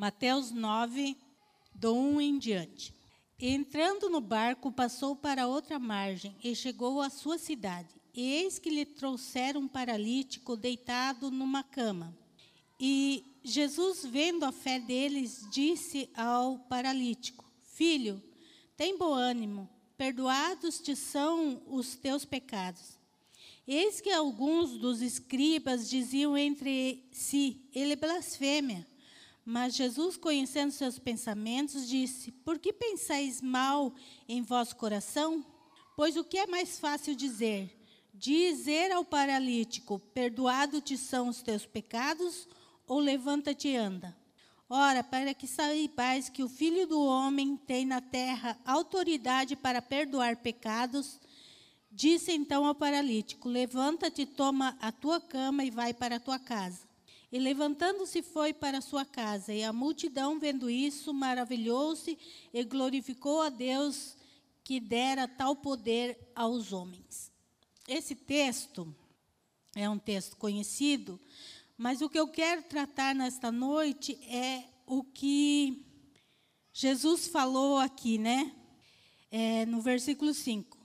Mateus 9, do 1 em diante. Entrando no barco, passou para outra margem e chegou à sua cidade. E eis que lhe trouxeram um paralítico deitado numa cama. E Jesus, vendo a fé deles, disse ao paralítico: Filho, tem bom ânimo, perdoados te são os teus pecados. Eis que alguns dos escribas diziam entre si: Ele blasfêmia. Mas Jesus, conhecendo seus pensamentos, disse: Por que pensais mal em vosso coração? Pois o que é mais fácil dizer? Dizer ao paralítico: Perdoado te são os teus pecados, ou levanta-te e anda. Ora, para que saibais que o Filho do Homem tem na terra autoridade para perdoar pecados, disse então ao paralítico: Levanta-te, toma a tua cama e vai para a tua casa. E levantando-se foi para sua casa, e a multidão, vendo isso, maravilhou-se e glorificou a Deus que dera tal poder aos homens. Esse texto é um texto conhecido, mas o que eu quero tratar nesta noite é o que Jesus falou aqui, né? É, no versículo 5.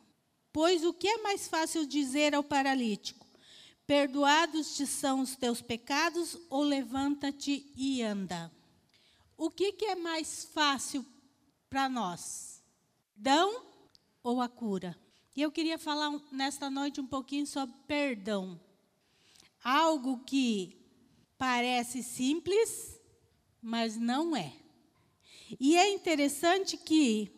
Pois o que é mais fácil dizer ao paralítico? Perdoados te são os teus pecados, ou levanta-te e anda. O que, que é mais fácil para nós? Dão ou a cura? E eu queria falar nesta noite um pouquinho sobre perdão. Algo que parece simples, mas não é. E é interessante que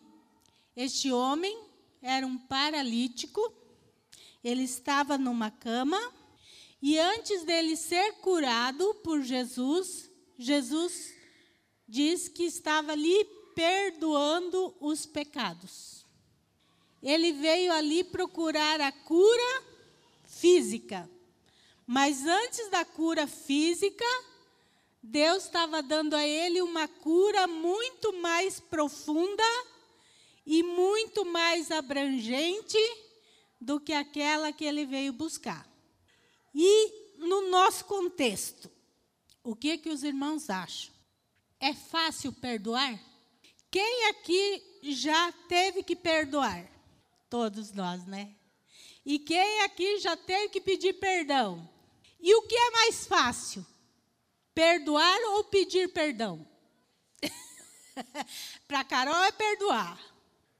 este homem era um paralítico, ele estava numa cama, e antes dele ser curado por Jesus, Jesus diz que estava ali perdoando os pecados. Ele veio ali procurar a cura física. Mas antes da cura física, Deus estava dando a ele uma cura muito mais profunda e muito mais abrangente do que aquela que ele veio buscar. E no nosso contexto, o que que os irmãos acham? É fácil perdoar? Quem aqui já teve que perdoar? Todos nós, né? E quem aqui já teve que pedir perdão? E o que é mais fácil? Perdoar ou pedir perdão? Para Carol é perdoar.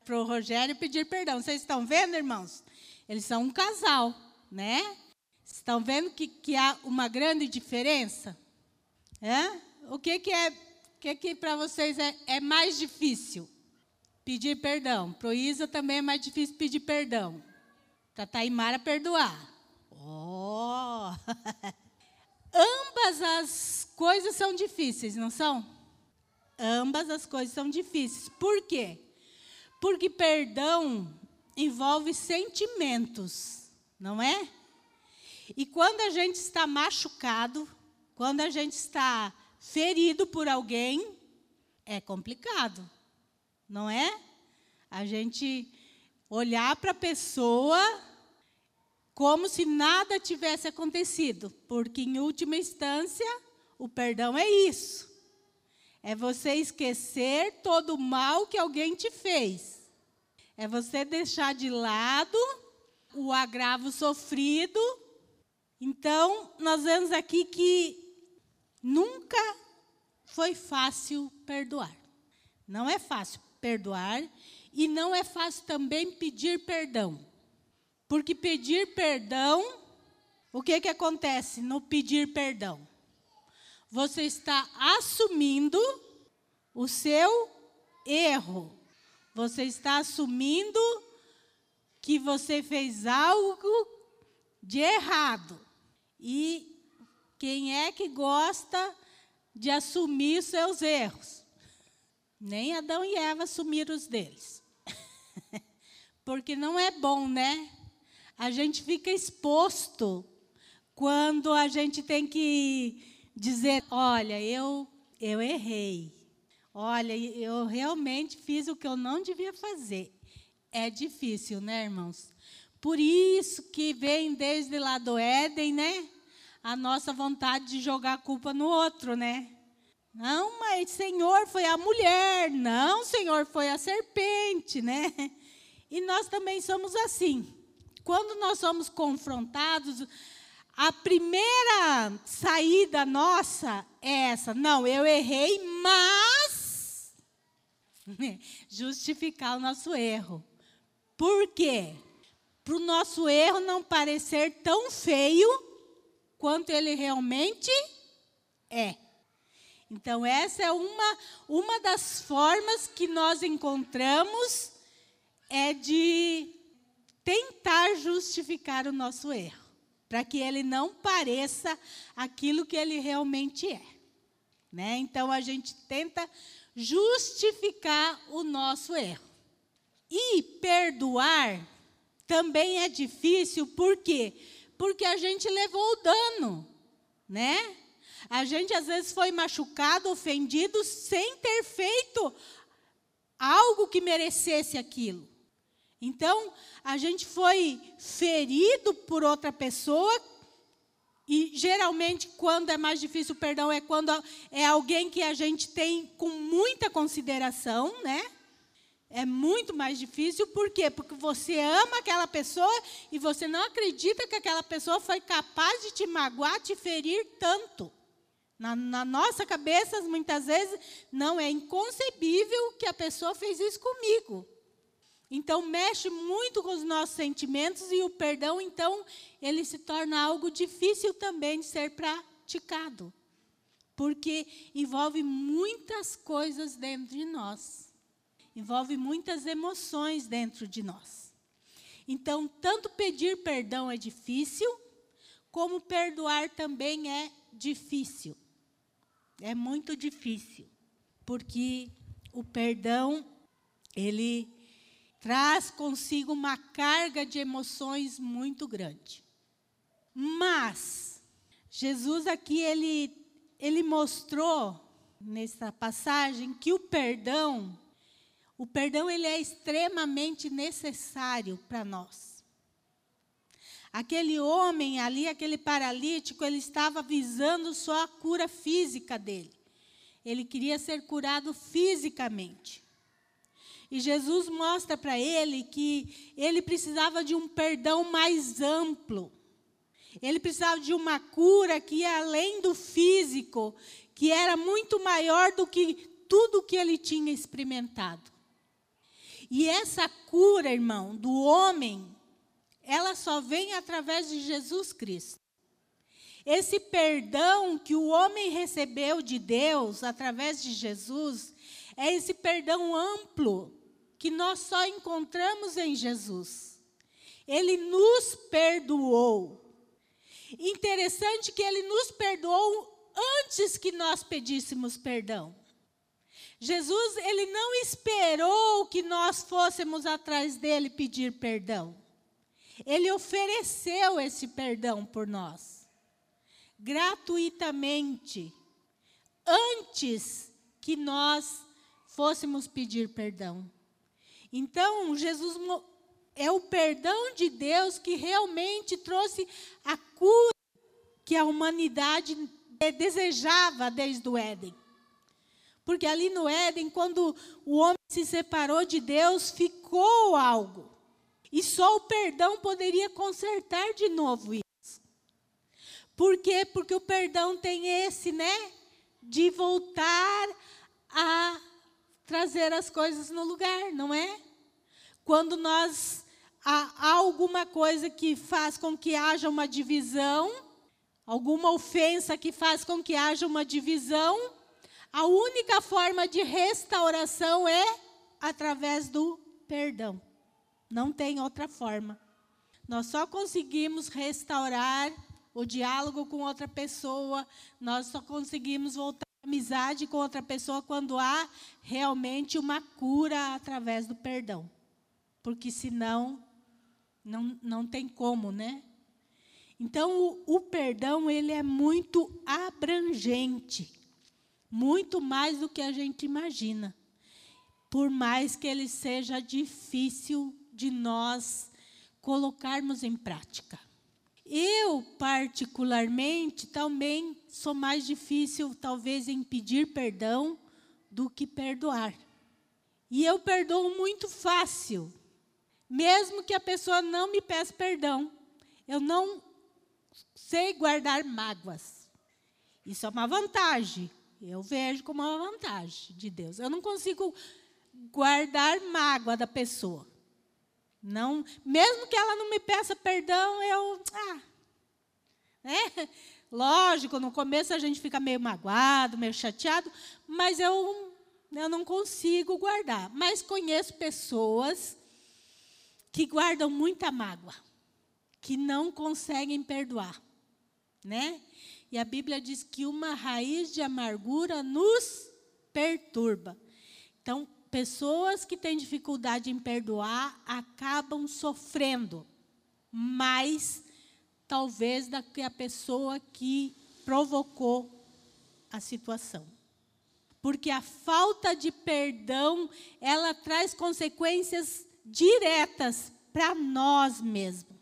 Para o Rogério pedir perdão. Vocês estão vendo, irmãos? Eles são um casal, né? Estão vendo que, que há uma grande diferença? É? O que, que é que, que para vocês é, é, mais difícil? Pedir perdão. Para o Isa também é mais difícil pedir perdão. Para a Taimara perdoar. Oh! Ambas as coisas são difíceis, não são? Ambas as coisas são difíceis. Por quê? Porque perdão envolve sentimentos, não é? E quando a gente está machucado, quando a gente está ferido por alguém, é complicado, não é? A gente olhar para a pessoa como se nada tivesse acontecido, porque em última instância, o perdão é isso. É você esquecer todo o mal que alguém te fez. É você deixar de lado o agravo sofrido então, nós vemos aqui que nunca foi fácil perdoar. Não é fácil perdoar e não é fácil também pedir perdão. Porque pedir perdão, o que, que acontece no pedir perdão? Você está assumindo o seu erro. Você está assumindo que você fez algo de errado. E quem é que gosta de assumir seus erros? Nem Adão e Eva assumiram os deles. Porque não é bom, né? A gente fica exposto quando a gente tem que dizer: olha, eu, eu errei. Olha, eu realmente fiz o que eu não devia fazer. É difícil, né, irmãos? Por isso que vem desde lá do Éden, né? A nossa vontade de jogar a culpa no outro, né? Não, mas Senhor foi a mulher. Não, Senhor foi a serpente, né? E nós também somos assim. Quando nós somos confrontados, a primeira saída nossa é essa: não, eu errei, mas justificar o nosso erro. Por quê? Para o nosso erro não parecer tão feio quanto ele realmente é. Então, essa é uma, uma das formas que nós encontramos é de tentar justificar o nosso erro para que ele não pareça aquilo que ele realmente é. Né? Então a gente tenta justificar o nosso erro. E perdoar também é difícil, por quê? Porque a gente levou o dano, né? A gente às vezes foi machucado, ofendido, sem ter feito algo que merecesse aquilo. Então, a gente foi ferido por outra pessoa, e geralmente, quando é mais difícil o perdão, é quando é alguém que a gente tem com muita consideração, né? É muito mais difícil, por quê? Porque você ama aquela pessoa e você não acredita que aquela pessoa foi capaz de te magoar, te ferir tanto. Na, na, nossa cabeça, muitas vezes, não é inconcebível que a pessoa fez isso comigo. Então, mexe muito com os nossos sentimentos e o perdão, então, ele se torna algo difícil também de ser praticado. Porque envolve muitas coisas dentro de nós. Envolve muitas emoções dentro de nós. Então, tanto pedir perdão é difícil, como perdoar também é difícil. É muito difícil. Porque o perdão, ele traz consigo uma carga de emoções muito grande. Mas Jesus aqui ele ele mostrou nessa passagem que o perdão o perdão ele é extremamente necessário para nós. Aquele homem ali, aquele paralítico, ele estava visando só a cura física dele. Ele queria ser curado fisicamente. E Jesus mostra para ele que ele precisava de um perdão mais amplo. Ele precisava de uma cura que ia além do físico, que era muito maior do que tudo que ele tinha experimentado. E essa cura, irmão, do homem, ela só vem através de Jesus Cristo. Esse perdão que o homem recebeu de Deus através de Jesus é esse perdão amplo que nós só encontramos em Jesus. Ele nos perdoou. Interessante que ele nos perdoou antes que nós pedíssemos perdão. Jesus, ele não esperou que nós fôssemos atrás dele pedir perdão. Ele ofereceu esse perdão por nós, gratuitamente, antes que nós fôssemos pedir perdão. Então, Jesus é o perdão de Deus que realmente trouxe a cura que a humanidade desejava desde o Éden. Porque ali no Éden, quando o homem se separou de Deus, ficou algo. E só o perdão poderia consertar de novo isso. Por quê? Porque o perdão tem esse, né? De voltar a trazer as coisas no lugar, não é? Quando nós há alguma coisa que faz com que haja uma divisão, alguma ofensa que faz com que haja uma divisão, a única forma de restauração é através do perdão. Não tem outra forma. Nós só conseguimos restaurar o diálogo com outra pessoa, nós só conseguimos voltar amizade com outra pessoa quando há realmente uma cura através do perdão. Porque senão não, não tem como, né? Então, o, o perdão, ele é muito abrangente. Muito mais do que a gente imagina. Por mais que ele seja difícil de nós colocarmos em prática. Eu, particularmente, também sou mais difícil, talvez, em pedir perdão do que perdoar. E eu perdoo muito fácil, mesmo que a pessoa não me peça perdão. Eu não sei guardar mágoas. Isso é uma vantagem. Eu vejo como uma vantagem de Deus. Eu não consigo guardar mágoa da pessoa. Não, mesmo que ela não me peça perdão, eu, ah, né? Lógico, no começo a gente fica meio magoado, meio chateado, mas eu, eu não consigo guardar. Mas conheço pessoas que guardam muita mágoa, que não conseguem perdoar, né? E a Bíblia diz que uma raiz de amargura nos perturba. Então, pessoas que têm dificuldade em perdoar acabam sofrendo mais, talvez, do que a pessoa que provocou a situação. Porque a falta de perdão, ela traz consequências diretas para nós mesmos.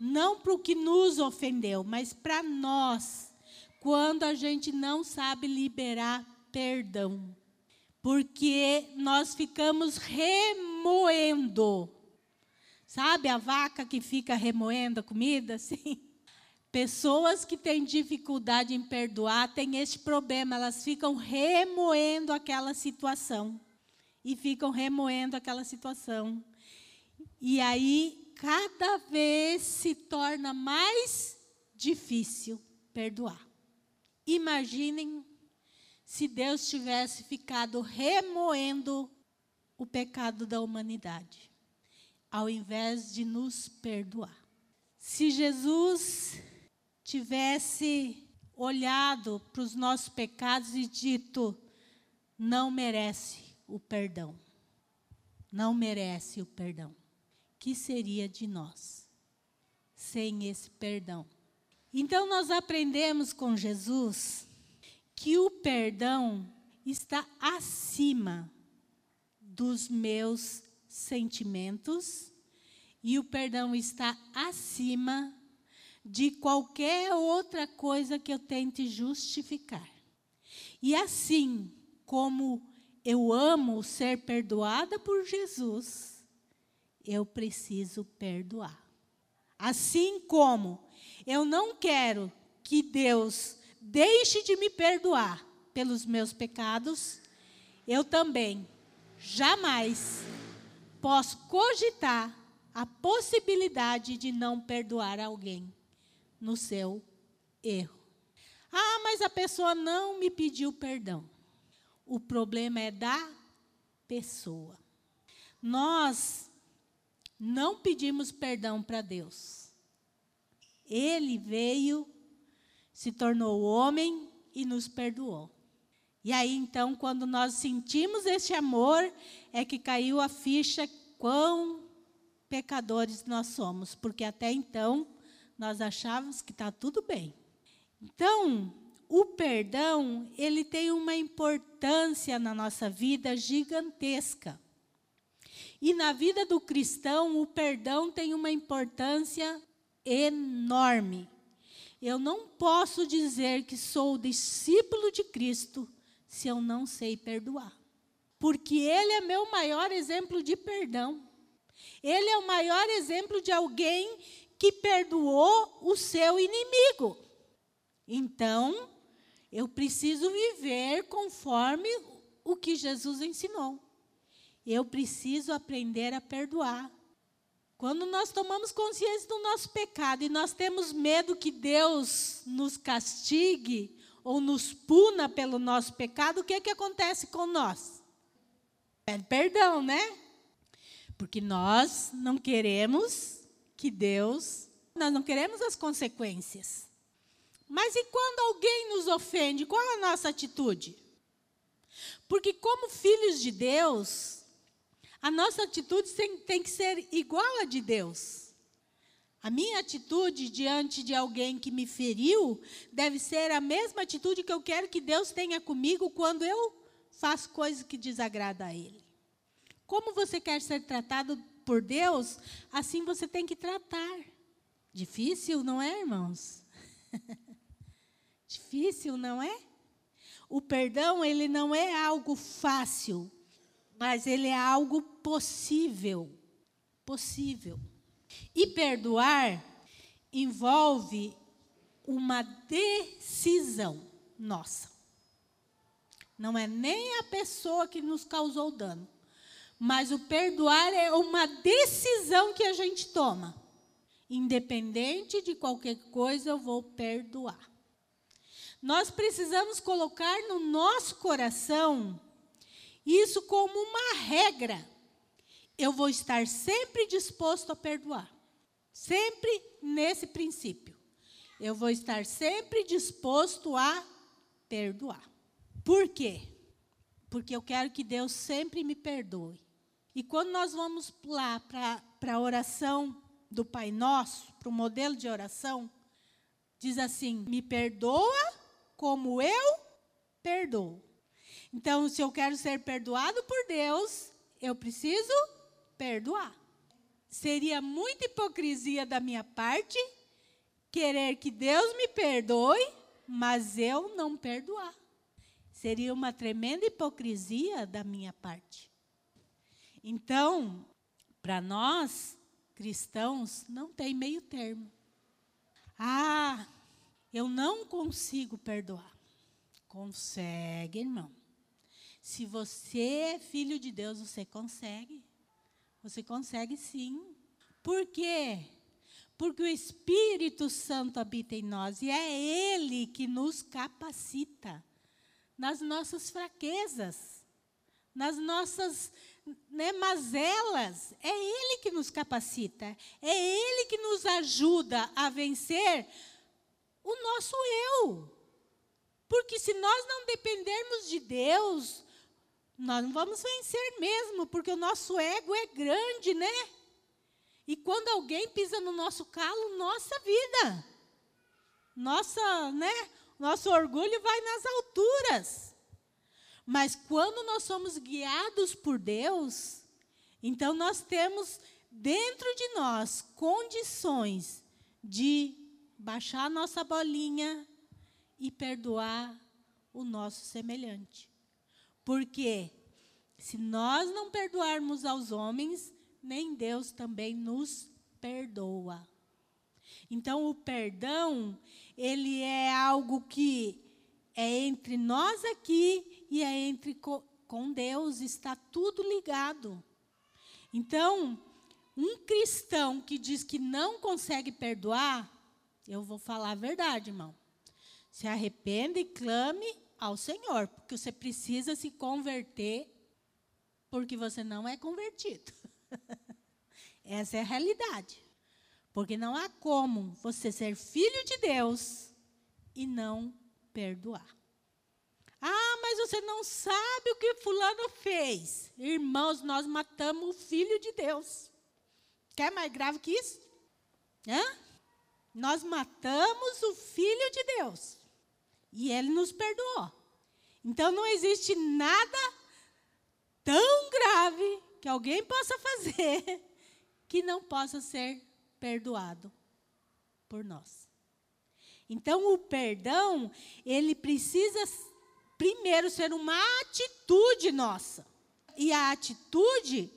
Não para o que nos ofendeu, mas para nós, quando a gente não sabe liberar perdão. Porque nós ficamos remoendo. Sabe a vaca que fica remoendo a comida? Sim. Pessoas que têm dificuldade em perdoar têm este problema, elas ficam remoendo aquela situação. E ficam remoendo aquela situação. E aí cada vez se torna mais difícil perdoar. Imaginem se Deus tivesse ficado remoendo o pecado da humanidade, ao invés de nos perdoar. Se Jesus tivesse olhado para os nossos pecados e dito: não merece o perdão, não merece o perdão que seria de nós sem esse perdão? Então, nós aprendemos com Jesus que o perdão está acima dos meus sentimentos e o perdão está acima de qualquer outra coisa que eu tente justificar. E assim como eu amo ser perdoada por Jesus, eu preciso perdoar. Assim como eu não quero que Deus deixe de me perdoar pelos meus pecados, eu também jamais posso cogitar a possibilidade de não perdoar alguém no seu erro. Ah, mas a pessoa não me pediu perdão. O problema é da pessoa. Nós não pedimos perdão para Deus. Ele veio, se tornou homem e nos perdoou. E aí, então, quando nós sentimos esse amor, é que caiu a ficha quão pecadores nós somos, porque até então nós achávamos que está tudo bem. Então, o perdão, ele tem uma importância na nossa vida gigantesca. E na vida do cristão, o perdão tem uma importância enorme. Eu não posso dizer que sou discípulo de Cristo se eu não sei perdoar. Porque Ele é meu maior exemplo de perdão. Ele é o maior exemplo de alguém que perdoou o seu inimigo. Então, eu preciso viver conforme o que Jesus ensinou. Eu preciso aprender a perdoar. Quando nós tomamos consciência do nosso pecado e nós temos medo que Deus nos castigue ou nos puna pelo nosso pecado, o que é que acontece com nós? Pede perdão, né? Porque nós não queremos que Deus, nós não queremos as consequências. Mas e quando alguém nos ofende, qual é a nossa atitude? Porque como filhos de Deus, a nossa atitude tem, que ser igual à de Deus. A minha atitude diante de alguém que me feriu deve ser a mesma atitude que eu quero que Deus tenha comigo quando eu faço coisas que desagradam a Ele. Como você quer ser tratado por Deus, assim você tem que tratar. Difícil, não é, irmãos? Difícil, não é? O perdão, ele não é algo fácil, mas ele é algo possível. Possível. E perdoar envolve uma decisão nossa. Não é nem a pessoa que nos causou dano, mas o perdoar é uma decisão que a gente toma. Independente de qualquer coisa, eu vou perdoar. Nós precisamos colocar no nosso coração isso como uma regra. Eu vou estar sempre disposto a perdoar. Sempre nesse princípio. Eu vou estar sempre disposto a perdoar. Por quê? Porque eu quero que Deus sempre me perdoe. E quando nós vamos lá para a oração do Pai Nosso, para o modelo de oração, diz assim: me perdoa como eu perdoo. Então, se eu quero ser perdoado por Deus, eu preciso perdoar. Seria muita hipocrisia da minha parte querer que Deus me perdoe, mas eu não perdoar. Seria uma tremenda hipocrisia da minha parte. Então, para nós cristãos, não tem meio termo. Ah, eu não consigo perdoar. Consegue, irmão. Se você é filho de Deus, você consegue. Você consegue sim. Por quê? Porque o Espírito Santo habita em nós e é Ele que nos capacita nas nossas fraquezas, nas nossas né, mazelas. É Ele que nos capacita, é Ele que nos ajuda a vencer o nosso eu. Porque se nós não dependermos de Deus, nós não vamos vencer mesmo, porque o nosso ego é grande, né? E quando alguém pisa no nosso calo, nossa vida, nossa, né? Nosso orgulho vai nas alturas. Mas quando nós somos guiados por Deus, então nós temos dentro de nós condições de baixar a nossa bolinha e perdoar o nosso semelhante. Porque se nós não perdoarmos aos homens, nem Deus também nos perdoa. Então o perdão, ele é algo que é entre nós aqui e é entre com Deus, está tudo ligado. Então, um cristão que diz que não consegue perdoar, eu vou falar a verdade, irmão. Se arrependa e clame ao Senhor, porque você precisa se converter, porque você não é convertido. Essa é a realidade. Porque não há como você ser filho de Deus e não perdoar. Ah, mas você não sabe o que Fulano fez. Irmãos, nós matamos o filho de Deus. Quer mais grave que isso? Hã? Nós matamos o filho de Deus. E ele nos perdoou. Então não existe nada tão grave que alguém possa fazer que não possa ser perdoado por nós. Então o perdão, ele precisa primeiro ser uma atitude nossa. E a atitude,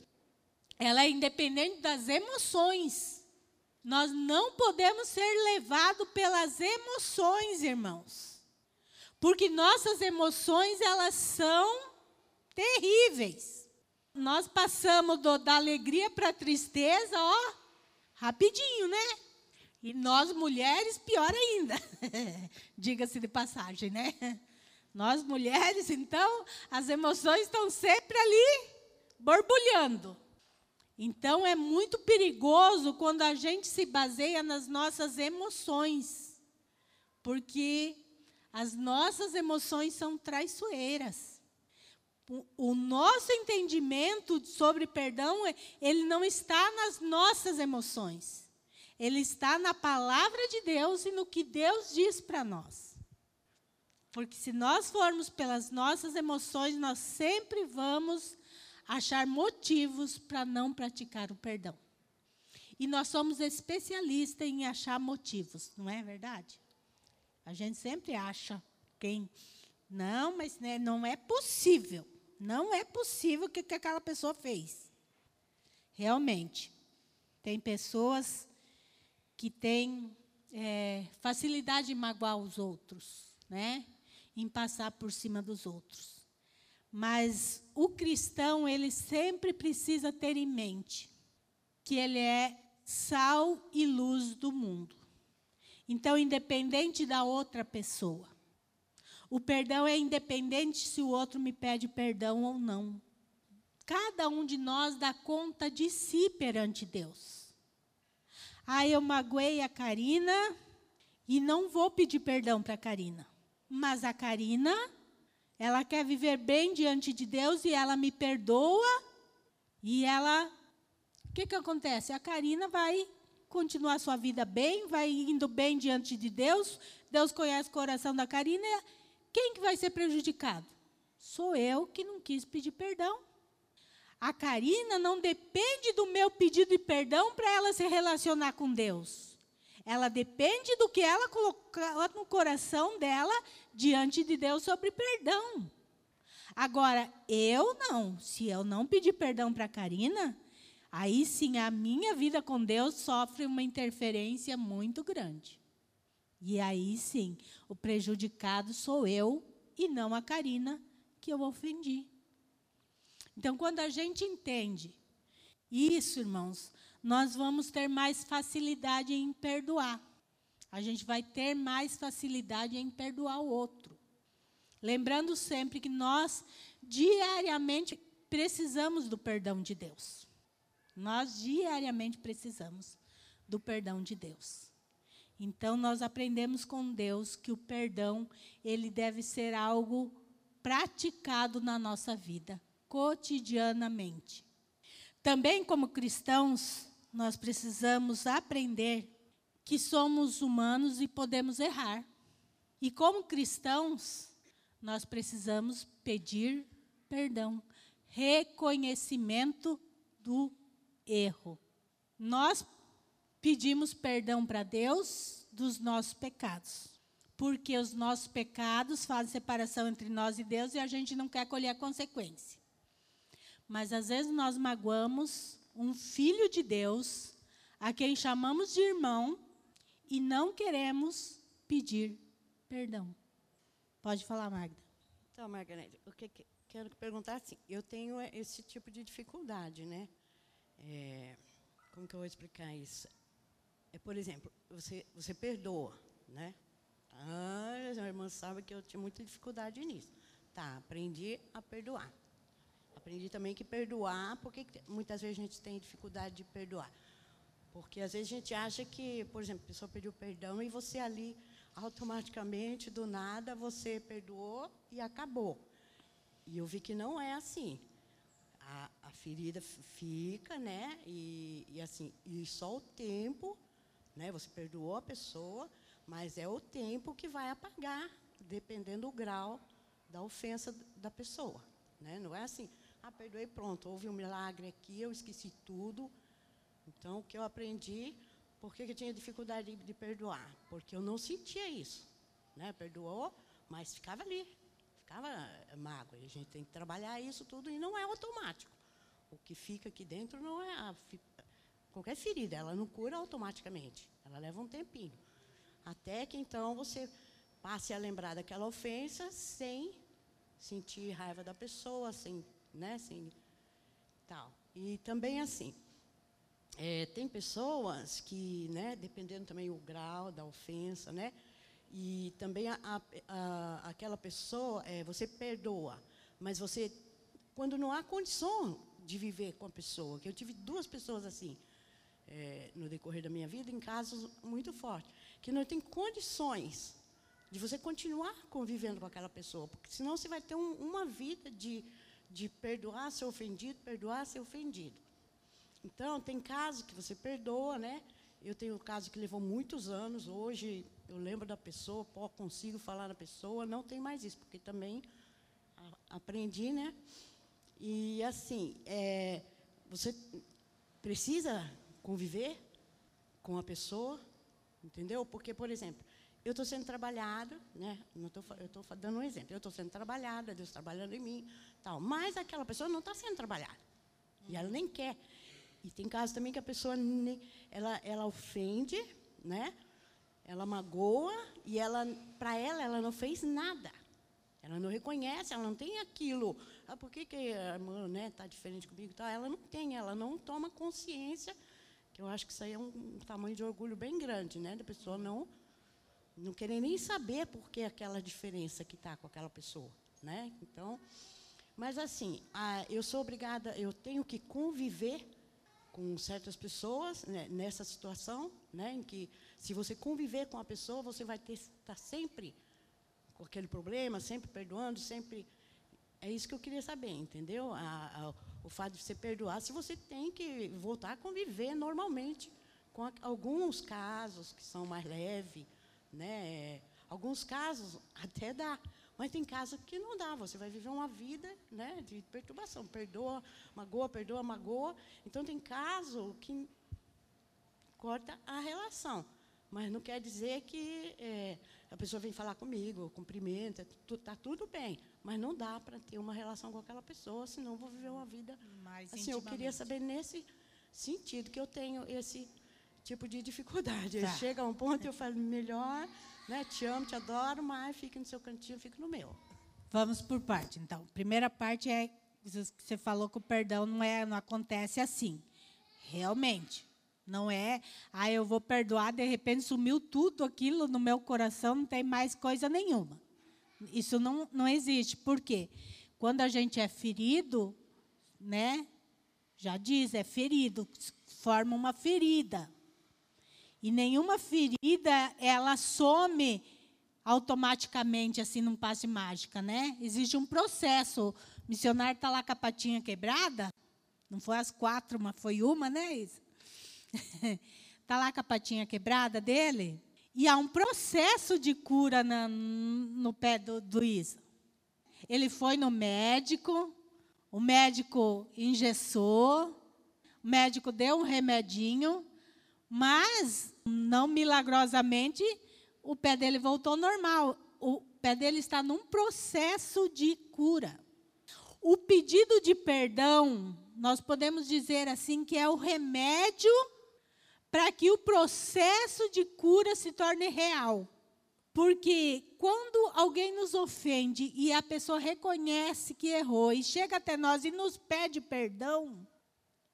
ela é independente das emoções. Nós não podemos ser levados pelas emoções, irmãos. Porque nossas emoções, elas são terríveis. Nós passamos do, da alegria para a tristeza, ó, rapidinho, né? E nós mulheres, pior ainda. Diga-se de passagem, né? Nós mulheres, então, as emoções estão sempre ali borbulhando. Então é muito perigoso quando a gente se baseia nas nossas emoções, porque as nossas emoções são traiçoeiras o nosso entendimento sobre perdão, é, ele não está nas nossas emoções. Ele está na palavra de Deus e no que Deus diz para nós. Porque se nós formos pelas nossas emoções, nós sempre vamos achar motivos para não praticar o perdão. E nós somos especialistas em achar motivos, não é verdade? A gente sempre acha quem. Não, mas né, não é possível. Não é possível o que, que aquela pessoa fez. Realmente. Tem pessoas que têm é, facilidade em magoar os outros, né? em passar por cima dos outros. Mas o cristão, ele sempre precisa ter em mente que ele é sal e luz do mundo. Então, independente da outra pessoa. O perdão é independente se o outro me pede perdão ou não. Cada um de nós dá conta de si perante Deus. Ah, eu magoei a Karina e não vou pedir perdão para a Karina. Mas a Karina, ela quer viver bem diante de Deus e ela me perdoa e ela o que, que acontece? A Karina vai continuar sua vida bem, vai indo bem diante de Deus. Deus conhece o coração da Karina. Quem que vai ser prejudicado? Sou eu que não quis pedir perdão. A Karina não depende do meu pedido de perdão para ela se relacionar com Deus. Ela depende do que ela colocou no coração dela diante de Deus sobre perdão. Agora, eu não. Se eu não pedir perdão para a Karina, aí sim a minha vida com Deus sofre uma interferência muito grande. E aí sim, o prejudicado sou eu e não a Karina que eu ofendi. Então, quando a gente entende isso, irmãos, nós vamos ter mais facilidade em perdoar. A gente vai ter mais facilidade em perdoar o outro. Lembrando sempre que nós diariamente precisamos do perdão de Deus. Nós diariamente precisamos do perdão de Deus. Então nós aprendemos com Deus que o perdão, ele deve ser algo praticado na nossa vida cotidianamente. Também, como cristãos, nós precisamos aprender que somos humanos e podemos errar. E, como cristãos, nós precisamos pedir perdão, reconhecimento do erro. Nós pedimos perdão para Deus dos nossos pecados. Porque os nossos pecados fazem separação entre nós e Deus e a gente não quer colher a consequência. Mas às vezes nós magoamos um filho de Deus, a quem chamamos de irmão, e não queremos pedir perdão. Pode falar, Magda. Então, Margarete, o que, que quero perguntar assim, eu tenho esse tipo de dificuldade, né? É, como que eu vou explicar isso? É, por exemplo, você, você perdoa, né? Ah, a irmã sabe que eu tinha muita dificuldade nisso. Tá, aprendi a perdoar. Aprendi também que perdoar, porque muitas vezes a gente tem dificuldade de perdoar. Porque às vezes a gente acha que, por exemplo, a pessoa pediu perdão e você ali, automaticamente, do nada, você perdoou e acabou. E eu vi que não é assim. A, a ferida fica, né? E, e, assim, e só o tempo, né? Você perdoou a pessoa, mas é o tempo que vai apagar, dependendo do grau da ofensa da pessoa. Né? Não é assim, ah, perdoei, pronto, houve um milagre aqui, eu esqueci tudo. Então, o que eu aprendi, por que eu tinha dificuldade de, de perdoar? Porque eu não sentia isso. Né? Perdoou, mas ficava ali, ficava eh, mágoa. A gente tem que trabalhar isso tudo e não é automático. O que fica aqui dentro não é a, qualquer ferida, ela não cura automaticamente. Ela leva um tempinho. Até que então você passe a lembrar daquela ofensa sem sentir raiva da pessoa, sem né? Assim, tal. E também assim, é, tem pessoas que, né, dependendo também o grau da ofensa, né, e também a, a, a, aquela pessoa, é, você perdoa, mas você, quando não há condição de viver com a pessoa, que eu tive duas pessoas assim, é, no decorrer da minha vida, em casos muito fortes, que não tem condições de você continuar convivendo com aquela pessoa, porque senão você vai ter um, uma vida de de perdoar ser ofendido, perdoar ser ofendido. Então, tem casos que você perdoa, né? Eu tenho um caso que levou muitos anos. Hoje, eu lembro da pessoa, pô, consigo falar da pessoa. Não tem mais isso, porque também aprendi, né? E, assim, é, você precisa conviver com a pessoa, entendeu? Porque, por exemplo, eu estou sendo trabalhada, né? Não tô, eu estou dando um exemplo. Eu estou sendo trabalhada, Deus trabalhando em mim, tal. Mas aquela pessoa não está sendo trabalhada e ela nem quer. E tem casos também que a pessoa ela, ela ofende, né? Ela magoa e ela, para ela, ela não fez nada. Ela não reconhece, ela não tem aquilo. Ah, por que, que a irmã está né, tá diferente comigo? Tá? Ela não tem, ela não toma consciência. Que eu acho que isso aí é um, tamanho de orgulho bem grande, né? Da pessoa não não querer nem saber por que aquela diferença que está com aquela pessoa, né? Então, mas assim, a, eu sou obrigada, eu tenho que conviver com certas pessoas né, nessa situação, né, em que se você conviver com a pessoa, você vai estar tá sempre com aquele problema, sempre perdoando, sempre. É isso que eu queria saber, entendeu? A, a, o fato de você perdoar, se você tem que voltar a conviver normalmente com a, alguns casos que são mais leves, né? Alguns casos até dá, mas tem casos que não dá. Você vai viver uma vida né, de perturbação. Perdoa, magoa, perdoa, magoa. Então, tem caso que corta a relação. Mas não quer dizer que é, a pessoa vem falar comigo, cumprimenta, está tudo bem. Mas não dá para ter uma relação com aquela pessoa, senão vou viver uma vida. Mais assim, eu queria saber nesse sentido que eu tenho esse tipo de dificuldade. Tá. Chega a um ponto e eu falo, melhor né? Te amo, te adoro, mas fique no seu cantinho, fique no meu. Vamos por parte, então. Primeira parte é você falou que o perdão não é, não acontece assim. Realmente, não é. Ah, eu vou perdoar, de repente sumiu tudo aquilo no meu coração, não tem mais coisa nenhuma. Isso não, não existe. Por quê? Quando a gente é ferido, né? Já diz, é ferido, forma uma ferida. E nenhuma ferida ela some automaticamente assim num passe mágica, né? Existe um processo. O missionário está lá com a patinha quebrada, não foi as quatro, mas foi uma, né? Está lá com a patinha quebrada dele. E há um processo de cura na, no pé do, do Isa. Ele foi no médico, o médico engessou, o médico deu um remedinho, mas, não milagrosamente, o pé dele voltou normal. O pé dele está num processo de cura. O pedido de perdão, nós podemos dizer assim, que é o remédio para que o processo de cura se torne real. Porque quando alguém nos ofende e a pessoa reconhece que errou e chega até nós e nos pede perdão,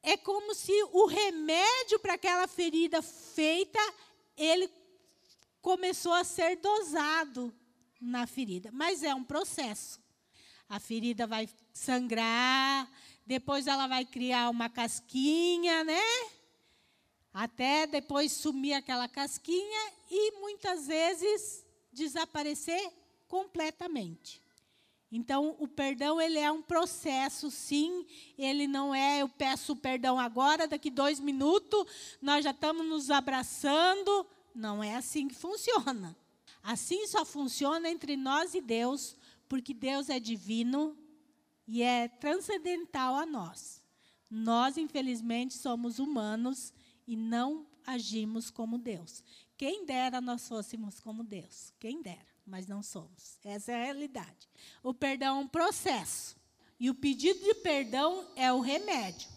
é como se o remédio para aquela ferida feita, ele começou a ser dosado na ferida. Mas é um processo. A ferida vai sangrar, depois ela vai criar uma casquinha, né? Até depois sumir aquela casquinha e muitas vezes desaparecer completamente. Então, o perdão ele é um processo, sim. Ele não é eu peço perdão agora, daqui dois minutos nós já estamos nos abraçando. Não é assim que funciona. Assim só funciona entre nós e Deus, porque Deus é divino e é transcendental a nós. Nós, infelizmente, somos humanos e não agimos como Deus. Quem dera nós fôssemos como Deus. Quem dera mas não somos. Essa é a realidade. O perdão é um processo. E o pedido de perdão é o remédio.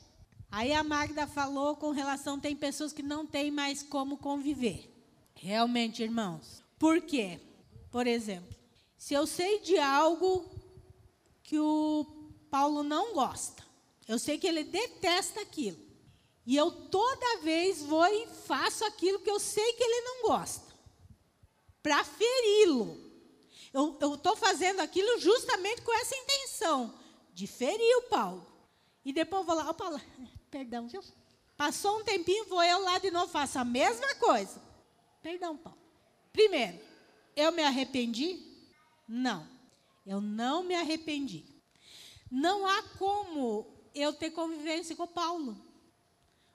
Aí a Magda falou com relação, tem pessoas que não têm mais como conviver. Realmente, irmãos. Por quê? Por exemplo, se eu sei de algo que o Paulo não gosta, eu sei que ele detesta aquilo. E eu toda vez vou e faço aquilo que eu sei que ele não gosta para feri-lo. Eu estou fazendo aquilo justamente com essa intenção, de ferir o Paulo. E depois vou lá, oh, Paulo, perdão, viu? Passou um tempinho, vou eu lá de novo, faço a mesma coisa. Perdão, Paulo. Primeiro, eu me arrependi? Não, eu não me arrependi. Não há como eu ter convivência com o Paulo.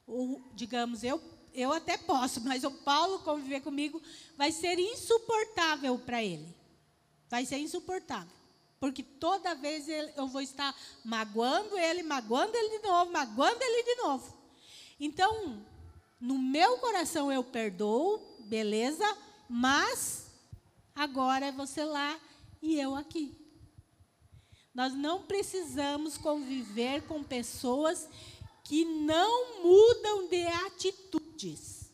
O, digamos, eu eu até posso, mas o Paulo conviver comigo vai ser insuportável para ele. Vai ser insuportável. Porque toda vez eu vou estar magoando ele, magoando ele de novo, magoando ele de novo. Então, No meu coração eu perdoo, beleza, mas agora é você lá e eu aqui. Nós não precisamos conviver com pessoas que não mudam de atitudes.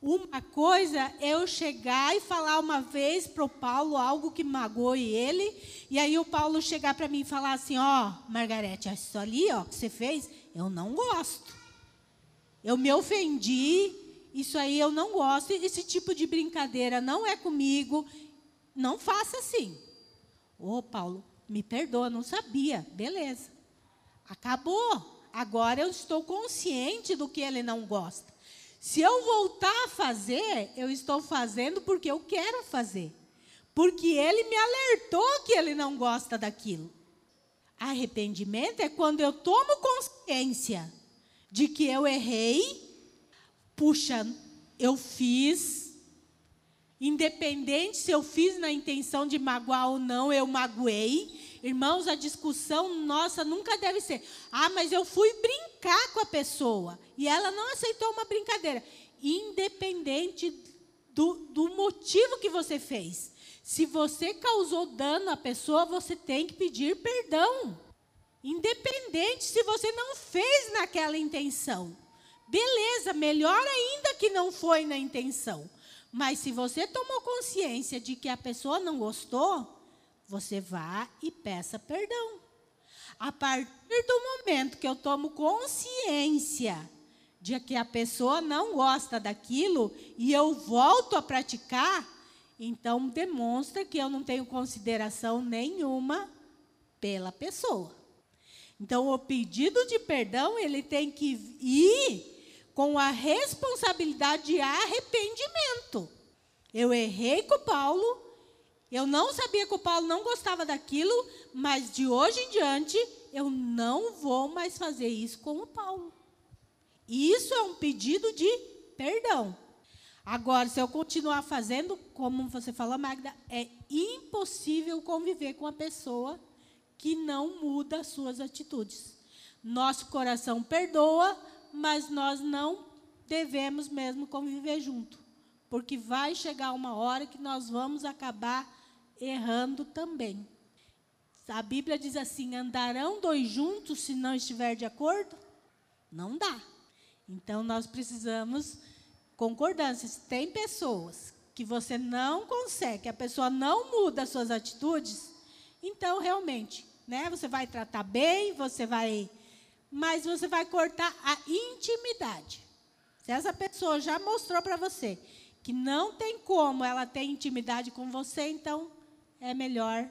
Uma coisa é eu chegar e falar uma vez para o Paulo algo que magoe ele, e aí o Paulo chegar para mim e falar assim: Ó, oh, Margarete, isso ali ó, que você fez, eu não gosto. Eu me ofendi, isso aí eu não gosto, esse tipo de brincadeira não é comigo, não faça assim. Ô, oh, Paulo, me perdoa, não sabia, beleza. Acabou. Agora eu estou consciente do que ele não gosta. Se eu voltar a fazer, eu estou fazendo porque eu quero fazer. Porque ele me alertou que ele não gosta daquilo. Arrependimento é quando eu tomo consciência de que eu errei, puxa, eu fiz, independente se eu fiz na intenção de magoar ou não, eu magoei. Irmãos, a discussão nossa nunca deve ser: ah, mas eu fui brincar com a pessoa e ela não aceitou uma brincadeira. Independente do, do motivo que você fez. Se você causou dano à pessoa, você tem que pedir perdão. Independente se você não fez naquela intenção. Beleza, melhor ainda que não foi na intenção. Mas se você tomou consciência de que a pessoa não gostou, você vá e peça perdão. A partir do momento que eu tomo consciência de que a pessoa não gosta daquilo e eu volto a praticar, então demonstra que eu não tenho consideração nenhuma pela pessoa. Então o pedido de perdão, ele tem que ir com a responsabilidade de arrependimento. Eu errei com Paulo, eu não sabia que o Paulo não gostava daquilo, mas de hoje em diante eu não vou mais fazer isso com o Paulo. Isso é um pedido de perdão. Agora, se eu continuar fazendo, como você falou, Magda, é impossível conviver com a pessoa que não muda as suas atitudes. Nosso coração perdoa, mas nós não devemos mesmo conviver junto, porque vai chegar uma hora que nós vamos acabar errando também. A Bíblia diz assim: andarão dois juntos se não estiver de acordo? Não dá. Então nós precisamos concordância. Se tem pessoas que você não consegue, a pessoa não muda as suas atitudes, então realmente, né, você vai tratar bem, você vai mas você vai cortar a intimidade. Se essa pessoa já mostrou para você que não tem como ela ter intimidade com você, então é melhor,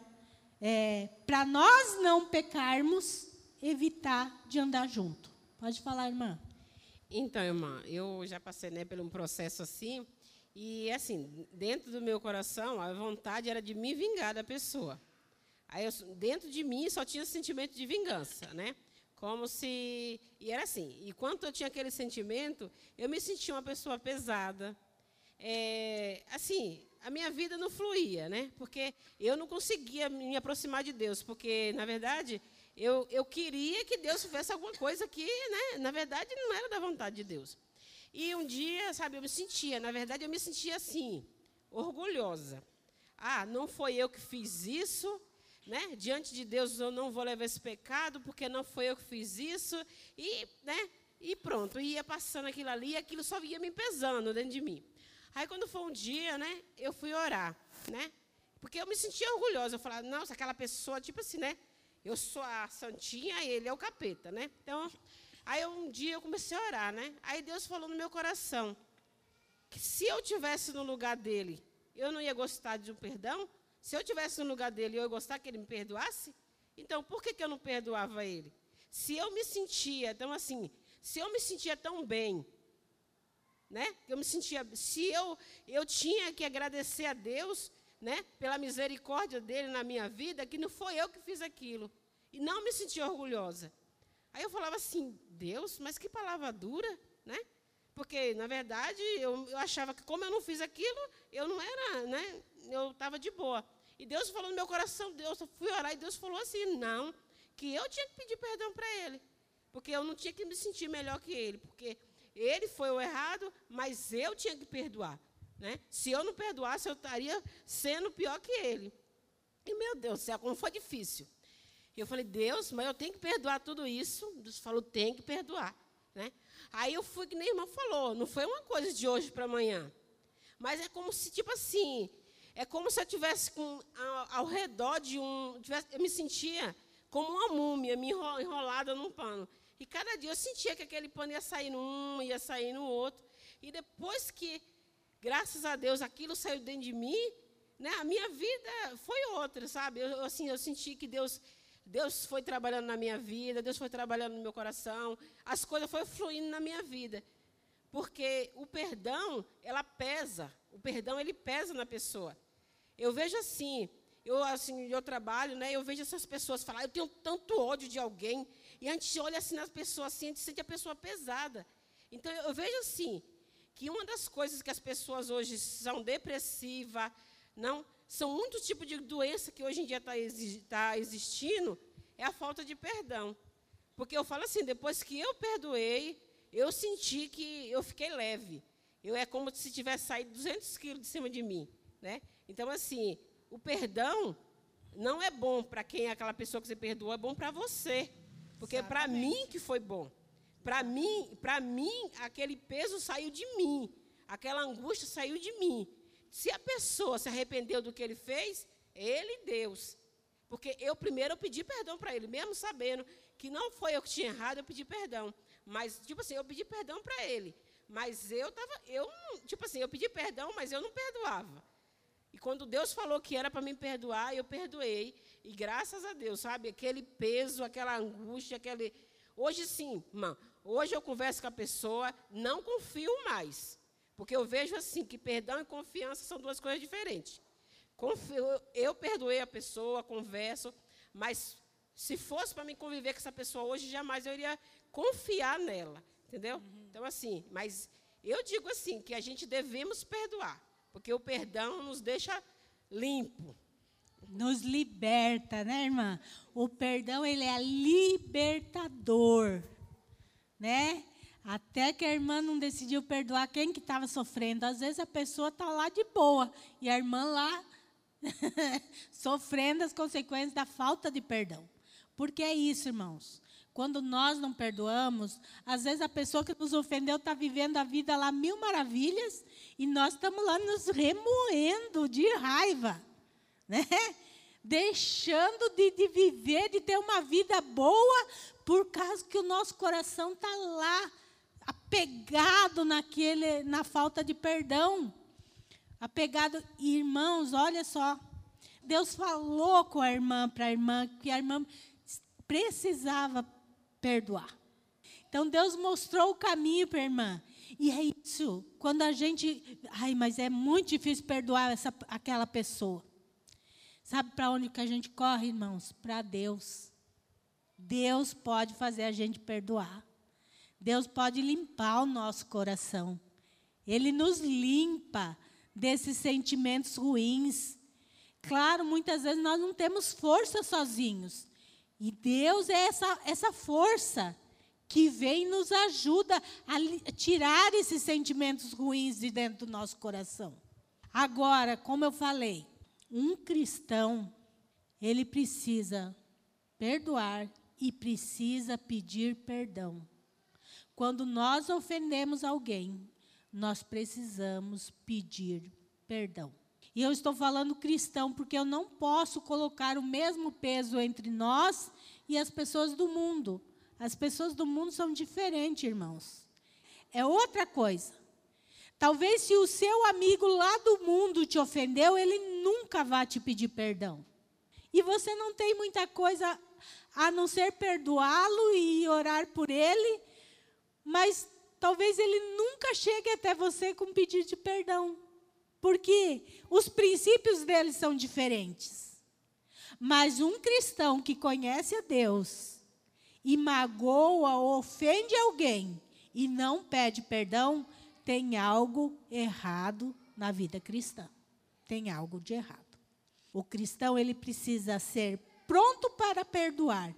é, para nós não pecarmos, evitar de andar junto. Pode falar, irmã. Então, irmã, eu já passei né, por um processo assim, e assim, dentro do meu coração, a vontade era de me vingar da pessoa. Aí, eu, dentro de mim, só tinha sentimento de vingança, né? Como se. E era assim. E quando eu tinha aquele sentimento, eu me sentia uma pessoa pesada. É, assim, a minha vida não fluía, né? Porque eu não conseguia me aproximar de Deus, porque, na verdade, eu, eu queria que Deus fizesse alguma coisa que, né, na verdade, não era da vontade de Deus. E um dia, sabe, eu me sentia, na verdade, eu me sentia assim, orgulhosa. Ah, não foi eu que fiz isso, né? Diante de Deus eu não vou levar esse pecado, porque não foi eu que fiz isso. E, né? E pronto, ia passando aquilo ali, e aquilo só ia me pesando dentro de mim. Aí quando foi um dia, né, eu fui orar, né? Porque eu me sentia orgulhosa. Eu falava, nossa, aquela pessoa, tipo assim, né? Eu sou a santinha, ele é o capeta, né? Então, aí um dia eu comecei a orar, né? Aí Deus falou no meu coração que se eu tivesse no lugar dele, eu não ia gostar de um perdão. Se eu tivesse no lugar dele, eu ia gostar que ele me perdoasse. Então, por que, que eu não perdoava ele? Se eu me sentia, então assim, se eu me sentia tão bem né? Eu me sentia, se eu eu tinha que agradecer a Deus, né, pela misericórdia dele na minha vida, que não foi eu que fiz aquilo e não me sentia orgulhosa. Aí eu falava assim, Deus, mas que palavra dura, né? Porque na verdade eu, eu achava que como eu não fiz aquilo, eu não era, né? Eu estava de boa. E Deus falou no meu coração, Deus, eu fui orar e Deus falou assim, não, que eu tinha que pedir perdão para ele, porque eu não tinha que me sentir melhor que ele, porque ele foi o errado, mas eu tinha que perdoar. Né? Se eu não perdoasse, eu estaria sendo pior que ele. E, meu Deus do céu, como foi difícil. Eu falei, Deus, mas eu tenho que perdoar tudo isso. Deus falou, tem que perdoar. Né? Aí eu fui, que nem irmã falou, não foi uma coisa de hoje para amanhã. Mas é como se, tipo assim, é como se eu tivesse com, ao, ao redor de um. Tivesse, eu me sentia como uma múmia, me enrolada num pano. E cada dia eu sentia que aquele pano ia sair num, ia sair no outro. E depois que, graças a Deus, aquilo saiu dentro de mim, né, a minha vida foi outra, sabe? Eu, assim, eu senti que Deus Deus foi trabalhando na minha vida, Deus foi trabalhando no meu coração, as coisas foram fluindo na minha vida. Porque o perdão, ela pesa, o perdão ele pesa na pessoa. Eu vejo assim, eu assim, eu trabalho, né, eu vejo essas pessoas falar, eu tenho tanto ódio de alguém, e a gente olha assim nas pessoas assim, a gente sente a pessoa pesada. Então eu vejo assim, que uma das coisas que as pessoas hoje são depressivas, não são muitos tipos de doença que hoje em dia está tá existindo, é a falta de perdão. Porque eu falo assim, depois que eu perdoei, eu senti que eu fiquei leve. Eu é como se tivesse saído 200 quilos de cima de mim, né? Então assim, o perdão não é bom para quem é aquela pessoa que você perdoou, é bom para você, porque para mim que foi bom. Para mim, para mim aquele peso saiu de mim, aquela angústia saiu de mim. Se a pessoa se arrependeu do que ele fez, ele Deus. Porque eu primeiro eu pedi perdão para ele, mesmo sabendo que não foi eu que tinha errado, eu pedi perdão. Mas, tipo assim, eu pedi perdão para ele. Mas eu estava, eu, tipo assim, eu pedi perdão, mas eu não perdoava. Quando Deus falou que era para me perdoar, eu perdoei. E graças a Deus, sabe, aquele peso, aquela angústia, aquele. Hoje sim, irmão, hoje eu converso com a pessoa, não confio mais. Porque eu vejo assim que perdão e confiança são duas coisas diferentes. Confio, eu perdoei a pessoa, converso, mas se fosse para me conviver com essa pessoa hoje, jamais eu iria confiar nela, entendeu? Uhum. Então assim, mas eu digo assim que a gente devemos perdoar, porque o perdão nos deixa limpo. Nos liberta, né, irmã? O perdão ele é libertador, né? Até que a irmã não decidiu perdoar quem que estava sofrendo. Às vezes a pessoa está lá de boa e a irmã lá sofrendo as consequências da falta de perdão. Porque é isso, irmãos. Quando nós não perdoamos, às vezes a pessoa que nos ofendeu está vivendo a vida lá mil maravilhas e nós estamos lá nos remoendo de raiva, né? Deixando de, de viver, de ter uma vida boa, por causa que o nosso coração está lá apegado naquele, na falta de perdão. Apegado, irmãos, olha só. Deus falou com a irmã para a irmã que a irmã precisava perdoar. Então Deus mostrou o caminho para a irmã. E é isso, quando a gente, ai, mas é muito difícil perdoar essa, aquela pessoa. Sabe para onde que a gente corre, irmãos? Para Deus. Deus pode fazer a gente perdoar. Deus pode limpar o nosso coração. Ele nos limpa desses sentimentos ruins. Claro, muitas vezes nós não temos força sozinhos. E Deus é essa, essa força que vem e nos ajuda a tirar esses sentimentos ruins de dentro do nosso coração. Agora, como eu falei, um cristão, ele precisa perdoar e precisa pedir perdão. Quando nós ofendemos alguém, nós precisamos pedir perdão. E eu estou falando cristão porque eu não posso colocar o mesmo peso entre nós e as pessoas do mundo. As pessoas do mundo são diferentes, irmãos. É outra coisa. Talvez se o seu amigo lá do mundo te ofendeu, ele nunca vai te pedir perdão. E você não tem muita coisa a não ser perdoá-lo e orar por ele mas talvez ele nunca chegue até você com pedido de perdão, porque os princípios dele são diferentes. Mas um cristão que conhece a Deus e magoa ou ofende alguém e não pede perdão, tem algo errado na vida cristã. Tem algo de errado. O cristão ele precisa ser pronto para perdoar,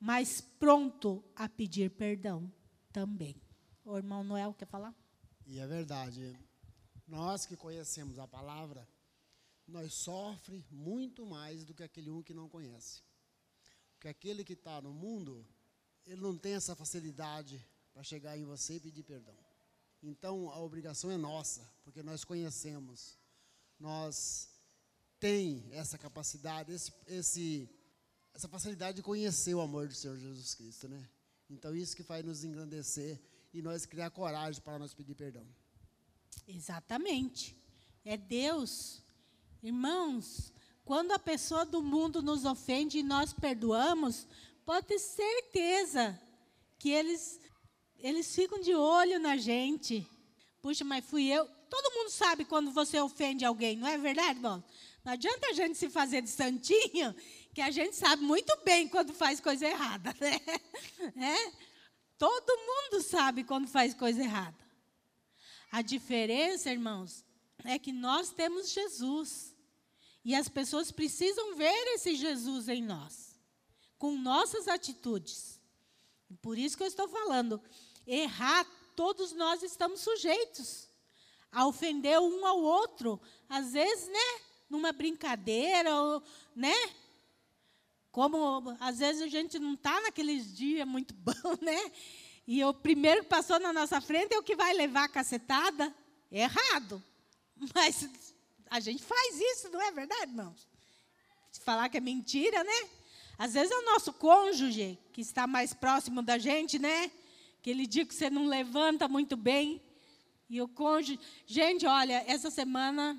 mas pronto a pedir perdão também. O irmão Noel quer falar? E é verdade. Nós que conhecemos a palavra, nós sofre muito mais do que aquele um que não conhece. Porque aquele que está no mundo, ele não tem essa facilidade para chegar em você e pedir perdão. Então a obrigação é nossa, porque nós conhecemos, nós tem essa capacidade, esse, esse, essa facilidade de conhecer o amor do Senhor Jesus Cristo, né? Então isso que faz nos engrandecer e nós criar coragem para nós pedir perdão. Exatamente. É Deus. Irmãos, quando a pessoa do mundo nos ofende e nós perdoamos, pode ter certeza que eles eles ficam de olho na gente. Puxa, mas fui eu. Todo mundo sabe quando você ofende alguém, não é verdade, irmão? Não adianta a gente se fazer de santinho, que a gente sabe muito bem quando faz coisa errada, né? É? Todo mundo sabe quando faz coisa errada. A diferença, irmãos, é que nós temos Jesus. E as pessoas precisam ver esse Jesus em nós, com nossas atitudes. Por isso que eu estou falando, errar, todos nós estamos sujeitos a ofender um ao outro. Às vezes, né? numa brincadeira, ou, né? Como às vezes a gente não está naqueles dias muito bom, né? E o primeiro que passou na nossa frente é o que vai levar a cacetada. Errado. Mas a gente faz isso, não é verdade, irmãos? Falar que é mentira, né? Às vezes é o nosso cônjuge que está mais próximo da gente, né? Aquele dia que você não levanta muito bem. E o cônjuge. Gente, olha, essa semana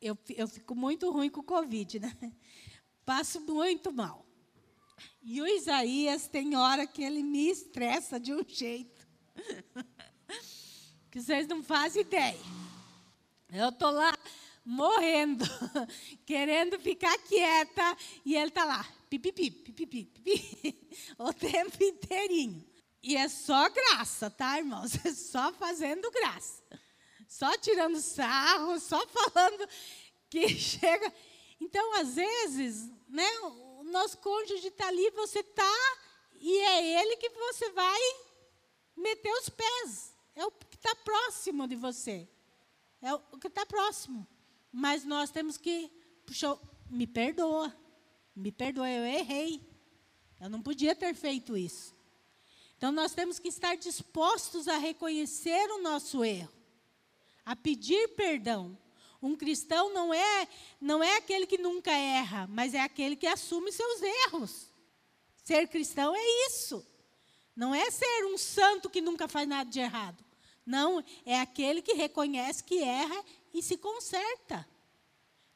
eu, eu fico muito ruim com o Covid, né? Passo muito mal. E o Isaías tem hora que ele me estressa de um jeito. que vocês não fazem ideia. Eu estou lá morrendo, querendo ficar quieta, e ele está lá, pipipi, pipipi, pipipi, o tempo inteirinho. E é só graça, tá, irmãos? É só fazendo graça só tirando sarro, só falando que chega. Então, às vezes, né, nosso cônjuge está ali, você está, e é ele que você vai meter os pés. É o que está próximo de você. É o que está próximo. Mas nós temos que. Puxa, me perdoa. Me perdoa, eu errei. Eu não podia ter feito isso. Então nós temos que estar dispostos a reconhecer o nosso erro a pedir perdão. Um cristão não é não é aquele que nunca erra, mas é aquele que assume seus erros. Ser cristão é isso. Não é ser um santo que nunca faz nada de errado. Não, é aquele que reconhece que erra e se conserta.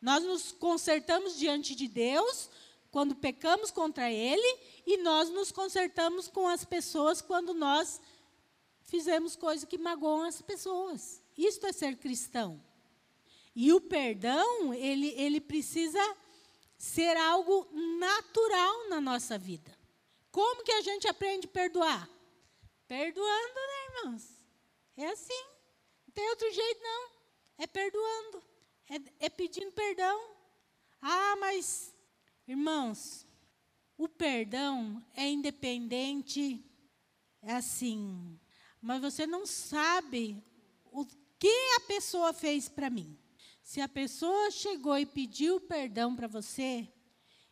Nós nos consertamos diante de Deus quando pecamos contra Ele e nós nos consertamos com as pessoas quando nós fizemos coisas que magoam as pessoas. Isto é ser cristão. E o perdão, ele, ele precisa ser algo natural na nossa vida. Como que a gente aprende a perdoar? Perdoando, né, irmãos? É assim. Não tem outro jeito, não. É perdoando. É, é pedindo perdão. Ah, mas, irmãos, o perdão é independente, é assim. Mas você não sabe o que a pessoa fez para mim. Se a pessoa chegou e pediu perdão para você,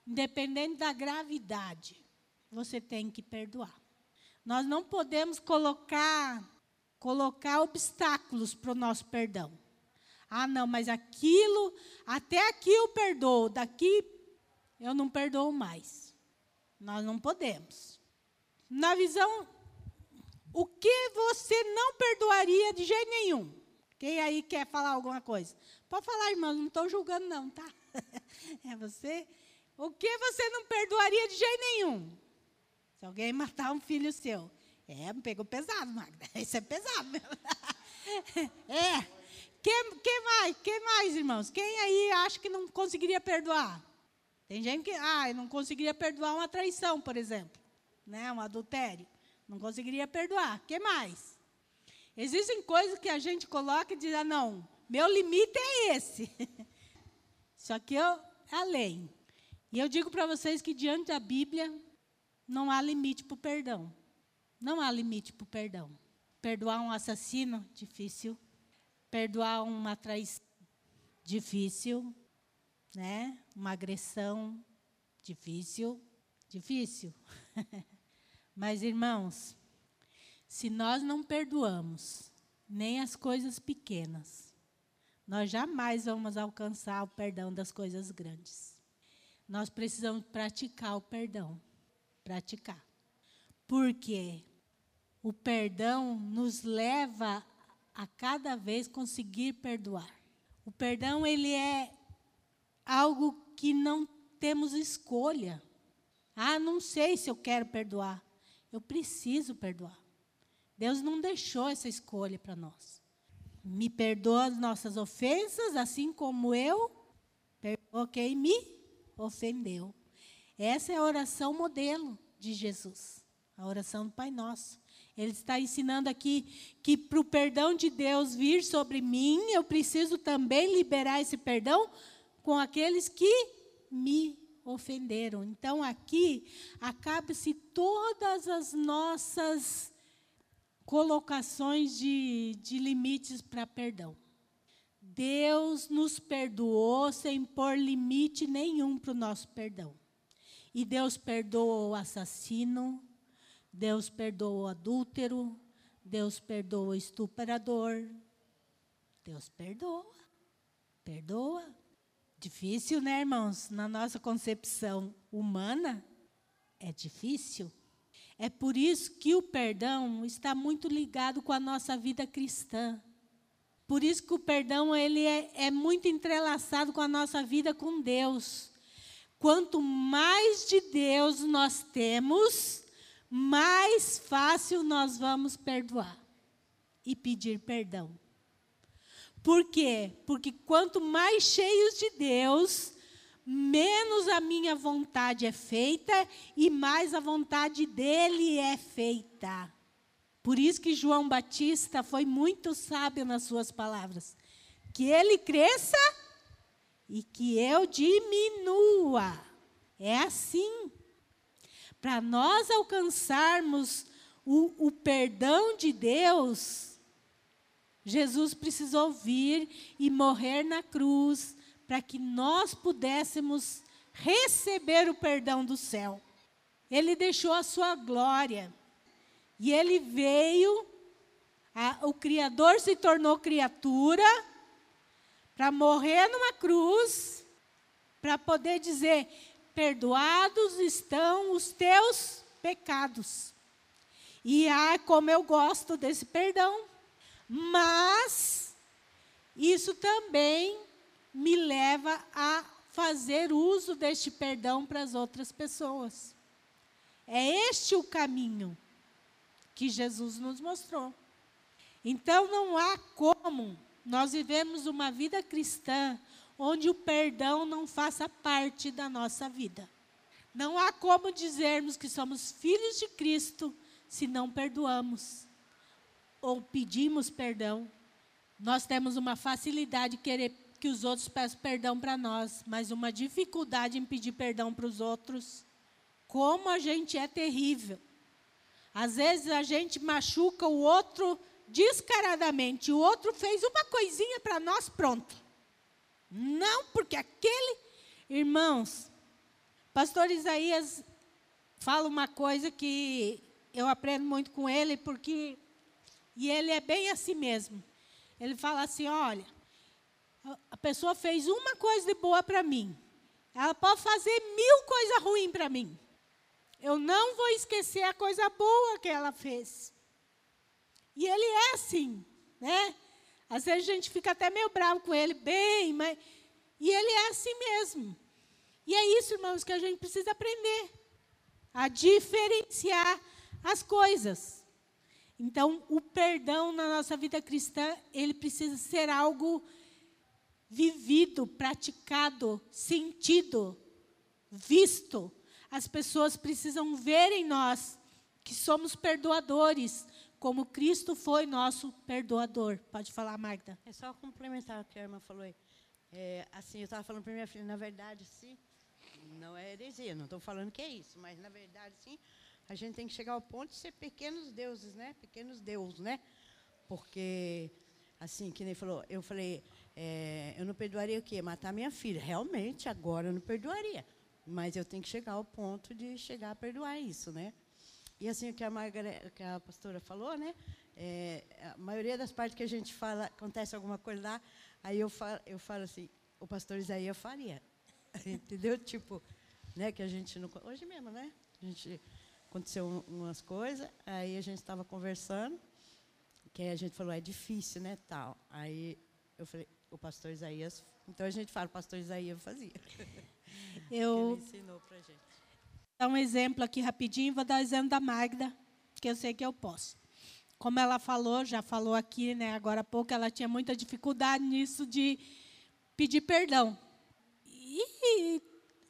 independente da gravidade, você tem que perdoar. Nós não podemos colocar colocar obstáculos para o nosso perdão. Ah, não, mas aquilo, até aqui eu perdoo, daqui eu não perdoo mais. Nós não podemos. Na visão, o que você não perdoaria de jeito nenhum? Quem aí quer falar alguma coisa? Pode falar, irmão, não estou julgando, não, tá? É você. O que você não perdoaria de jeito nenhum? Se alguém matar um filho seu. É, pegou pesado, Magda. Isso é pesado mesmo. É. Quem, quem mais? Quem mais, irmãos? Quem aí acha que não conseguiria perdoar? Tem gente que, ah, não conseguiria perdoar uma traição, por exemplo. Né? Um adultério. Não conseguiria perdoar. Quem mais? Existem coisas que a gente coloca e diz, ah, não, meu limite é esse. Só que eu, além. E eu digo para vocês que diante da Bíblia não há limite para o perdão. Não há limite para o perdão. Perdoar um assassino, difícil. Perdoar uma traição, difícil. Né? Uma agressão, difícil. Difícil. Mas, irmãos, se nós não perdoamos nem as coisas pequenas, nós jamais vamos alcançar o perdão das coisas grandes. Nós precisamos praticar o perdão. Praticar. Porque o perdão nos leva a cada vez conseguir perdoar. O perdão ele é algo que não temos escolha. Ah, não sei se eu quero perdoar. Eu preciso perdoar. Deus não deixou essa escolha para nós. Me perdoa as nossas ofensas, assim como eu perdoa quem me ofendeu. Essa é a oração modelo de Jesus, a oração do Pai Nosso. Ele está ensinando aqui que para o perdão de Deus vir sobre mim, eu preciso também liberar esse perdão com aqueles que me ofenderam. Então aqui acaba-se todas as nossas colocações de, de limites para perdão. Deus nos perdoou sem pôr limite nenhum para o nosso perdão. E Deus perdoou o assassino, Deus perdoou o adúltero, Deus perdoa o estuprador. Deus perdoa. Perdoa. Difícil, né, irmãos? Na nossa concepção humana, é difícil. É por isso que o perdão está muito ligado com a nossa vida cristã. Por isso que o perdão ele é, é muito entrelaçado com a nossa vida com Deus. Quanto mais de Deus nós temos, mais fácil nós vamos perdoar e pedir perdão. Por quê? Porque quanto mais cheios de Deus, menos a minha vontade é feita e mais a vontade dele é feita. Por isso que João Batista foi muito sábio nas suas palavras. Que ele cresça e que eu diminua. É assim. Para nós alcançarmos o, o perdão de Deus, Jesus precisou vir e morrer na cruz para que nós pudéssemos receber o perdão do céu. Ele deixou a sua glória. E ele veio, a, o Criador se tornou criatura para morrer numa cruz, para poder dizer: perdoados estão os teus pecados. E ah, como eu gosto desse perdão. Mas isso também me leva a fazer uso deste perdão para as outras pessoas. É este o caminho que Jesus nos mostrou. Então não há como nós vivemos uma vida cristã onde o perdão não faça parte da nossa vida. Não há como dizermos que somos filhos de Cristo se não perdoamos ou pedimos perdão, nós temos uma facilidade de querer que os outros peçam perdão para nós, mas uma dificuldade em pedir perdão para os outros. Como a gente é terrível. Às vezes a gente machuca o outro descaradamente. O outro fez uma coisinha para nós, pronto. Não, porque aquele. Irmãos, pastor Isaías fala uma coisa que eu aprendo muito com ele, porque e ele é bem assim mesmo. Ele fala assim: olha, a pessoa fez uma coisa de boa para mim. Ela pode fazer mil coisas ruins para mim. Eu não vou esquecer a coisa boa que ela fez. E ele é assim, né? Às vezes a gente fica até meio bravo com ele, bem, mas. E ele é assim mesmo. E é isso, irmãos, que a gente precisa aprender a diferenciar as coisas. Então, o perdão na nossa vida cristã, ele precisa ser algo vivido, praticado, sentido, visto. As pessoas precisam ver em nós que somos perdoadores, como Cristo foi nosso perdoador. Pode falar, Magda. É só complementar o que a irmã falou aí. É, assim, eu estava falando para minha filha, na verdade, sim, não é heresia, não estou falando que é isso, mas na verdade, sim, a gente tem que chegar ao ponto de ser pequenos deuses, né? Pequenos deuses, né? Porque, assim, que nem falou, eu falei, é, eu não perdoaria o quê? Matar minha filha. Realmente, agora eu não perdoaria. Mas eu tenho que chegar ao ponto de chegar a perdoar isso, né? E assim, o que a, Margaret, que a pastora falou, né? É, a maioria das partes que a gente fala, acontece alguma coisa lá, aí eu falo, eu falo assim, o pastor Isaías faria. Entendeu? Tipo, né, que a gente não. Hoje mesmo, né? A gente aconteceu umas coisas, aí a gente estava conversando, que a gente falou, é difícil, né? Tal. Aí eu falei, o pastor Isaías. Então a gente fala, o pastor Isaías fazia. Eu. Ele ensinou pra gente. Vou dar um exemplo aqui rapidinho, vou dar o exemplo da Magda, que eu sei que eu posso. Como ela falou, já falou aqui, né, agora há pouco, ela tinha muita dificuldade nisso de pedir perdão. E,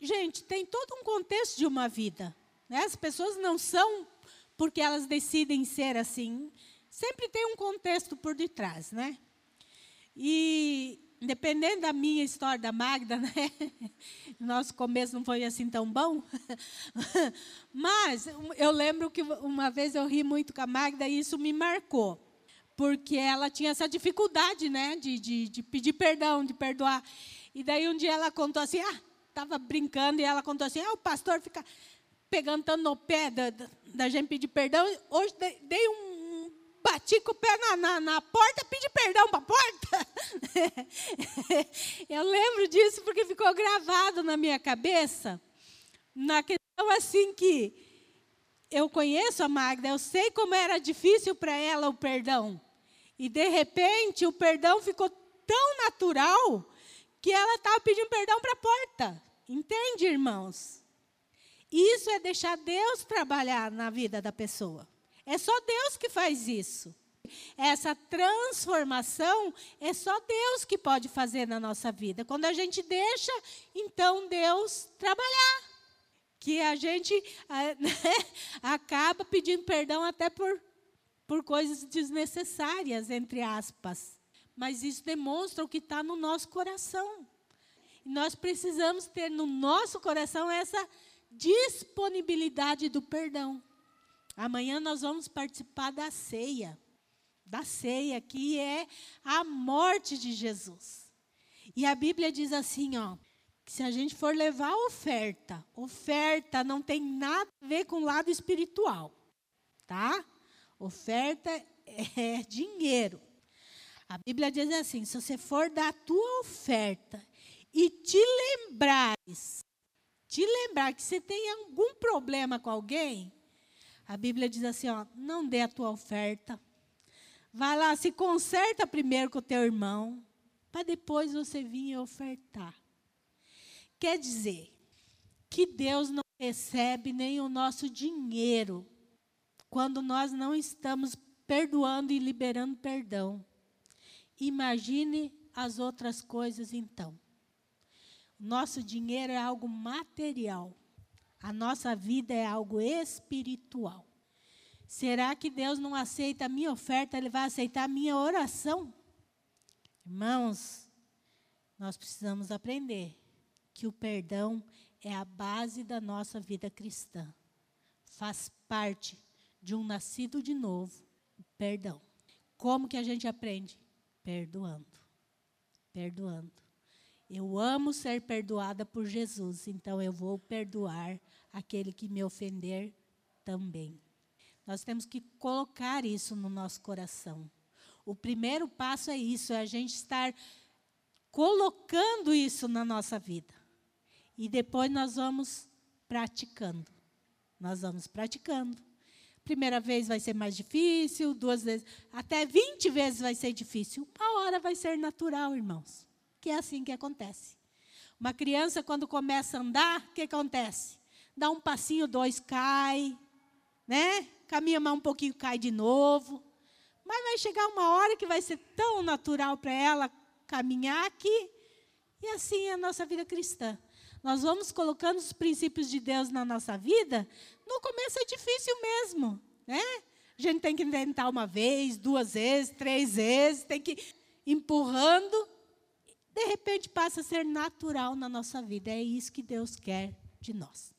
gente, tem todo um contexto de uma vida. Né? As pessoas não são porque elas decidem ser assim. Sempre tem um contexto por detrás, né? E dependendo da minha história da Magda, né? Nosso começo não foi assim tão bom. Mas eu lembro que uma vez eu ri muito com a Magda e isso me marcou. Porque ela tinha essa dificuldade, né? De, de, de pedir perdão, de perdoar. E daí um dia ela contou assim, ah, estava brincando e ela contou assim, ah, o pastor fica pegando no pé da, da gente pedir perdão. Hoje dei um bati com o pé na, na, na porta, pedi perdão para a porta. eu lembro disso porque ficou gravado na minha cabeça, na questão assim que eu conheço a Magda, eu sei como era difícil para ela o perdão. E de repente o perdão ficou tão natural que ela estava pedindo perdão para a porta. Entende, irmãos? Isso é deixar Deus trabalhar na vida da pessoa. É só Deus que faz isso. Essa transformação é só Deus que pode fazer na nossa vida. Quando a gente deixa, então Deus trabalhar. Que a gente né, acaba pedindo perdão até por, por coisas desnecessárias, entre aspas. Mas isso demonstra o que está no nosso coração. E nós precisamos ter no nosso coração essa disponibilidade do perdão. Amanhã nós vamos participar da ceia. Da ceia, que é a morte de Jesus. E a Bíblia diz assim, ó, que se a gente for levar oferta, oferta não tem nada a ver com o lado espiritual, tá? Oferta é dinheiro. A Bíblia diz assim: se você for dar a tua oferta e te lembrares, te lembrar que você tem algum problema com alguém, a Bíblia diz assim: ó, não dê a tua oferta. Vai lá, se conserta primeiro com o teu irmão, para depois você vir ofertar. Quer dizer que Deus não recebe nem o nosso dinheiro quando nós não estamos perdoando e liberando perdão. Imagine as outras coisas então. Nosso dinheiro é algo material. A nossa vida é algo espiritual. Será que Deus não aceita a minha oferta, Ele vai aceitar a minha oração? Irmãos, nós precisamos aprender que o perdão é a base da nossa vida cristã. Faz parte de um nascido de novo, o perdão. Como que a gente aprende? Perdoando. Perdoando. Eu amo ser perdoada por Jesus, então eu vou perdoar aquele que me ofender também. Nós temos que colocar isso no nosso coração. O primeiro passo é isso, é a gente estar colocando isso na nossa vida. E depois nós vamos praticando. Nós vamos praticando. Primeira vez vai ser mais difícil, duas vezes, até 20 vezes vai ser difícil. Uma hora vai ser natural, irmãos que é assim que acontece. Uma criança, quando começa a andar, o que acontece? Dá um passinho, dois, cai, né? Caminha mais um pouquinho, cai de novo. Mas vai chegar uma hora que vai ser tão natural para ela caminhar aqui. E assim é a nossa vida cristã. Nós vamos colocando os princípios de Deus na nossa vida. No começo é difícil mesmo, né? A gente tem que tentar uma vez, duas vezes, três vezes, tem que ir empurrando de repente passa a ser natural na nossa vida. É isso que Deus quer de nós.